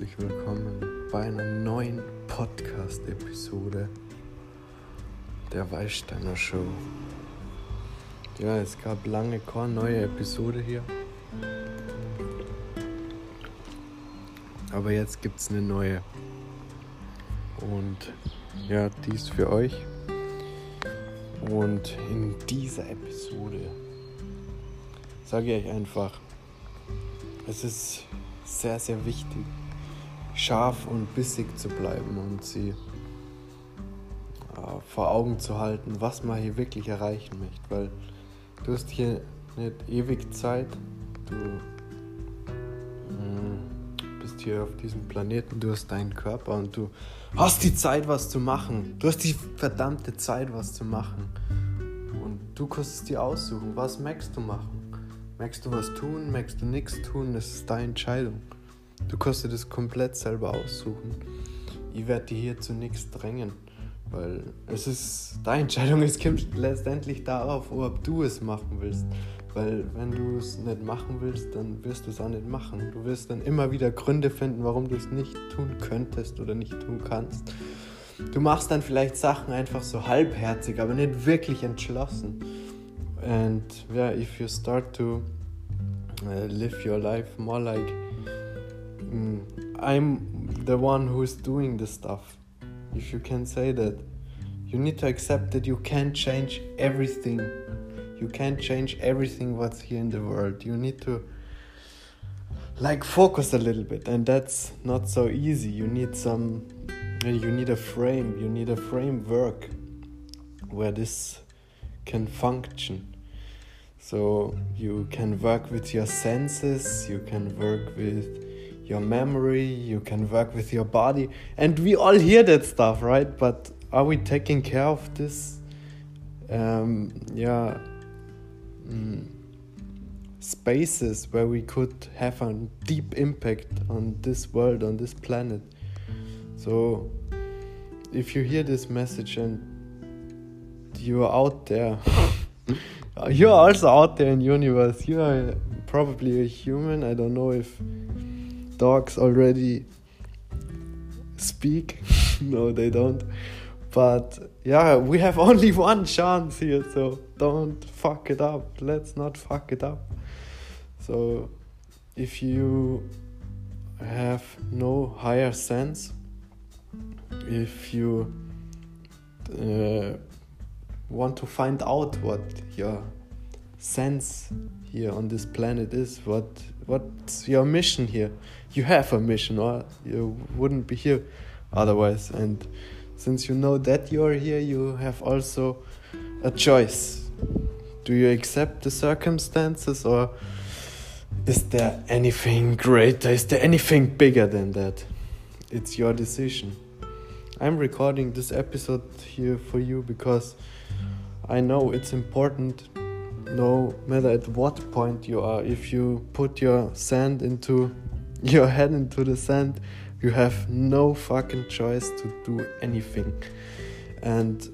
herzlich willkommen bei einer neuen Podcast-Episode der Weißsteiner Show. Ja, es gab lange keine neue Episode hier. Aber jetzt gibt es eine neue. Und ja, die ist für euch. Und in dieser Episode sage ich euch einfach, es ist sehr, sehr wichtig, scharf und bissig zu bleiben und sie äh, vor Augen zu halten, was man hier wirklich erreichen möchte. Weil du hast hier nicht ewig Zeit, du mm, bist hier auf diesem Planeten, du hast deinen Körper und du hast die Zeit, was zu machen. Du hast die verdammte Zeit, was zu machen. Und du kannst es dir aussuchen, was möchtest du machen. Möchtest du was tun, möchtest du nichts tun, das ist deine Entscheidung. Du kannst dir das komplett selber aussuchen. Ich werde dir hier zu nichts drängen, weil es ist deine Entscheidung. Es kommt letztendlich darauf, ob du es machen willst. Weil wenn du es nicht machen willst, dann wirst du es auch nicht machen. Du wirst dann immer wieder Gründe finden, warum du es nicht tun könntest oder nicht tun kannst. Du machst dann vielleicht Sachen einfach so halbherzig, aber nicht wirklich entschlossen. And yeah, if you start to uh, live your life more like mm, I'm the one who's doing the stuff, if you can say that, you need to accept that you can't change everything. You can't change everything what's here in the world. You need to like focus a little bit, and that's not so easy. You need some, you need a frame, you need a framework where this can function. So you can work with your senses, you can work with your memory, you can work with your body, and we all hear that stuff, right? But are we taking care of this? Um, yeah, mm, spaces where we could have a deep impact on this world, on this planet. So, if you hear this message and you are out there. you're also out there in universe. You are probably a human. I don't know if dogs already speak. no, they don't. But yeah, we have only one chance here, so don't fuck it up. Let's not fuck it up. So, if you have no higher sense, if you uh, want to find out what your sense here on this planet is? What what's your mission here? You have a mission or you wouldn't be here otherwise. And since you know that you're here you have also a choice. Do you accept the circumstances or is there anything greater? Is there anything bigger than that? It's your decision. I'm recording this episode here for you because I know it's important no matter at what point you are if you put your sand into your head into the sand you have no fucking choice to do anything and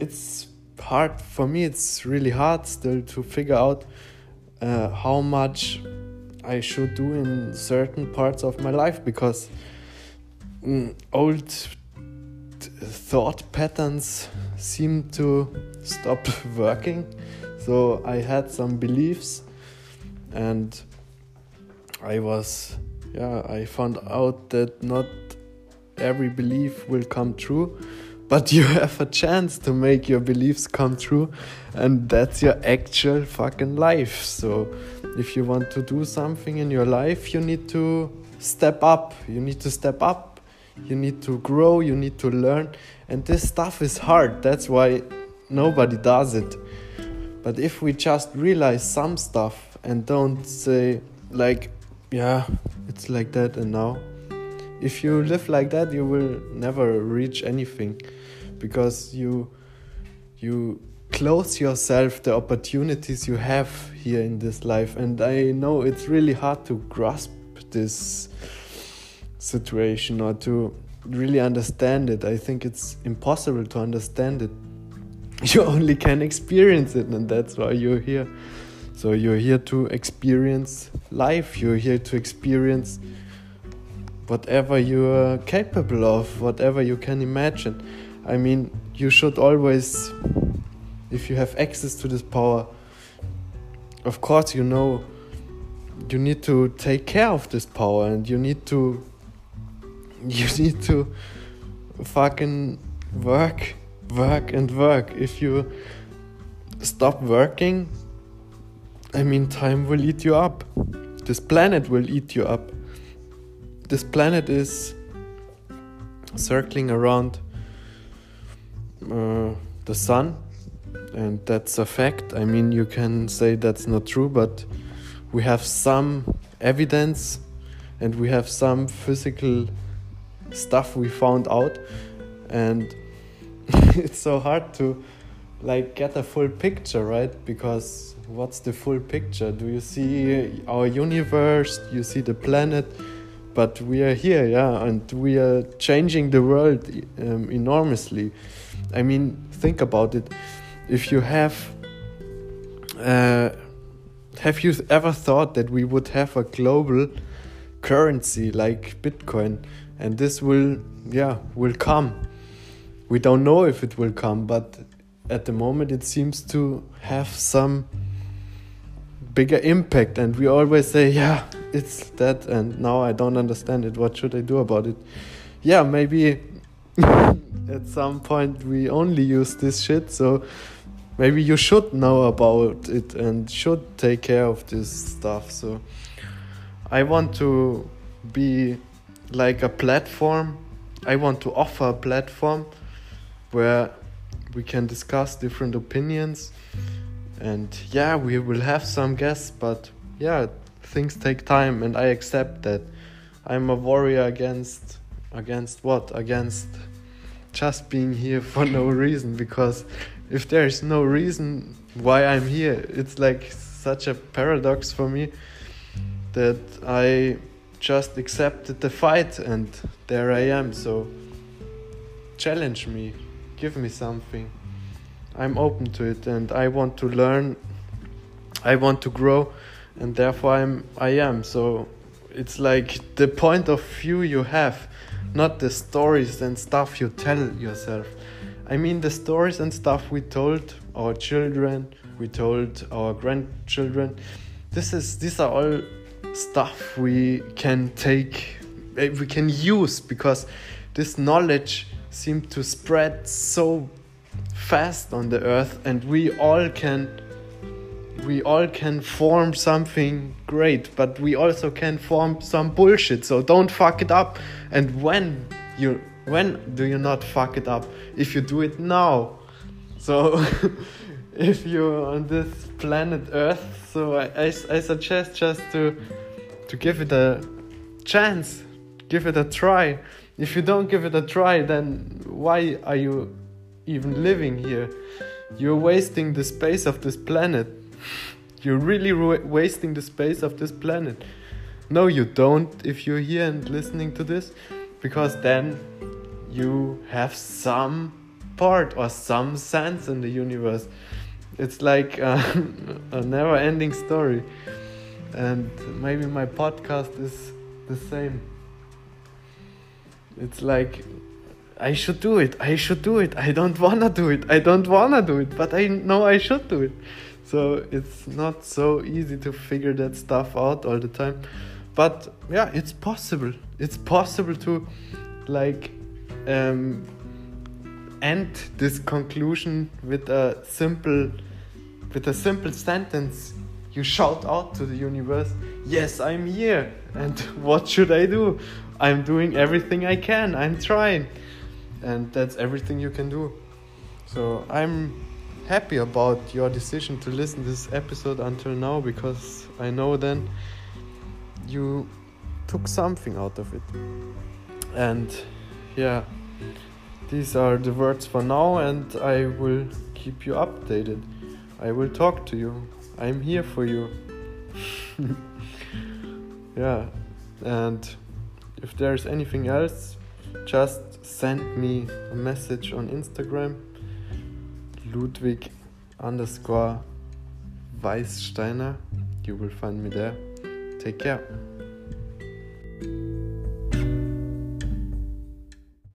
it's hard for me it's really hard still to figure out uh, how much i should do in certain parts of my life because mm, old thought patterns seem to stop working. So I had some beliefs and I was, yeah, I found out that not every belief will come true, but you have a chance to make your beliefs come true, and that's your actual fucking life. So if you want to do something in your life, you need to step up. You need to step up. You need to grow. You need to learn. And this stuff is hard. That's why nobody does it. But if we just realize some stuff and don't say, like, yeah, it's like that and now, if you live like that, you will never reach anything because you you close yourself the opportunities you have here in this life. And i know it's really hard to grasp this situation or to really understand it. I think it's impossible to understand it you only can experience it and that's why you're here so you're here to experience life you're here to experience whatever you're capable of, whatever you can imagine. I mean, you should always, if you have access to this power, of course, you know you need to take care of this power and you need to you need to fucking work work and work. If you stop working i mean time will eat you up. This planet will eat you up. This planet is circling around uh, the sun and that's a fact. I mean you can say that's not true but we have some evidence and we have some physical stuff we found out. And it's so hard to like get a full picture right? Because what's the full picture? Do you see our universe? You see the planet? But we are here yeah and we are changing the world um, enormously. I mean think about it. If you have uh, have you ever thought that we would have a global currency like Bitcoin? And this will yeah will come we don't know if it will come but at the moment it seems to have some bigger impact. And we always say yeah it's that. And now I don't understand it. What should I do about it? Yeah maybe at some point we only use this shit. So maybe you should know about it and should take care of this stuff. So i want to be like a platform. I want to offer a platform where we can discuss different opinions. And yeah we will have some guests but yeah things take time and i accept that i'm a warrior against against what? Against just being here for no reason because if there is no reason why I'm here, it's like such a paradox for me that I just accepted the fight and there I am. So challenge me, give me something. I'm open to it and I want to learn. I want to grow and therefore I'm I am. So it's like the point of view you have, not the stories and stuff you tell yourself. I mean, the stories and stuff we told our children, we told our grandchildren. This is these are all stuff we can take, eh, we can use because this knowledge seems to spread so fast on the earth, and we all can we all can form something great, but we also can form some bullshit. So don't fuck it up. And when you when do you not fuck it up? If you do it now. So, if you're on this planet Earth, so I, I, I suggest just to to give it a chance, give it a try. If you don't give it a try, then why are you even living here? You're wasting the space of this planet. You're really wasting the space of this planet. No, you don't if you're here and listening to this, because then you have some part or some sense in the universe. It's like uh, a, a never ending story. And maybe my podcast is the same. It's like I should do it. I should do it. I don't wanna do it. I don't wanna do it, but I know I should do it. So it's not so easy to figure that stuff out all the time. But yeah, it's possible. It's possible to like um, end this conclusion with a simple with a simple sentence you shout out to the universe yes i'm here and what should i do i'm doing everything i can i'm trying and that's everything you can do so i'm happy about your decision to listen to this episode until now because i know then you took something out of it and yeah, these are the words for now, and I will keep you updated. I will talk to you. I'm here for you. yeah, and if there's anything else, just send me a message on Instagram. Ludwig underscore Weissteiner. You will find me there. Take care.